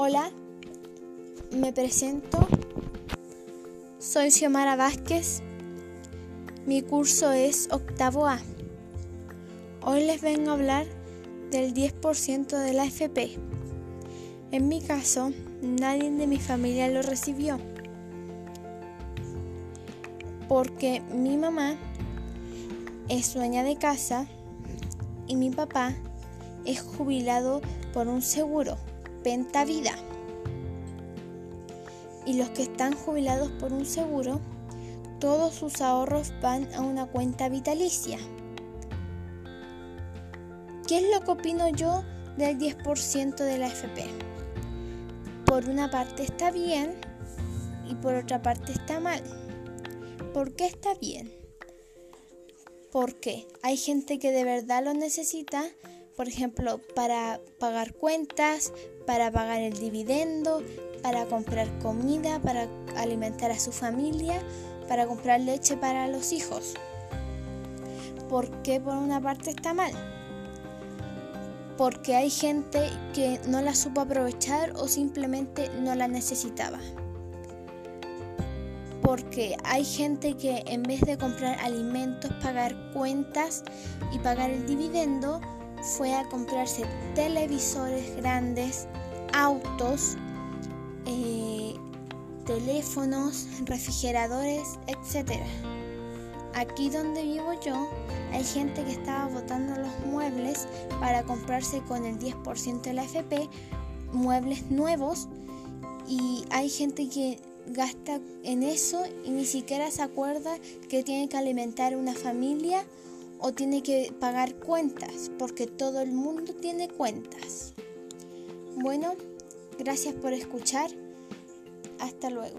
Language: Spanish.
Hola, me presento. Soy Xiomara Vázquez. Mi curso es octavo A. Hoy les vengo a hablar del 10% de la FP. En mi caso, nadie de mi familia lo recibió. Porque mi mamá es dueña de casa y mi papá es jubilado por un seguro, Penta Vida. Y los que están jubilados por un seguro, todos sus ahorros van a una cuenta vitalicia. ¿Qué es lo que opino yo del 10% de la FP? Por una parte está bien y por otra parte está mal. ¿Por qué está bien? Porque hay gente que de verdad lo necesita, por ejemplo, para pagar cuentas, para pagar el dividendo, para comprar comida, para alimentar a su familia, para comprar leche para los hijos. ¿Por qué por una parte está mal? Porque hay gente que no la supo aprovechar o simplemente no la necesitaba porque hay gente que en vez de comprar alimentos, pagar cuentas y pagar el dividendo, fue a comprarse televisores grandes, autos, eh, teléfonos, refrigeradores, etc. Aquí donde vivo yo, hay gente que estaba botando los muebles para comprarse con el 10% de la FP muebles nuevos y hay gente que gasta en eso y ni siquiera se acuerda que tiene que alimentar una familia o tiene que pagar cuentas, porque todo el mundo tiene cuentas. Bueno, gracias por escuchar. Hasta luego.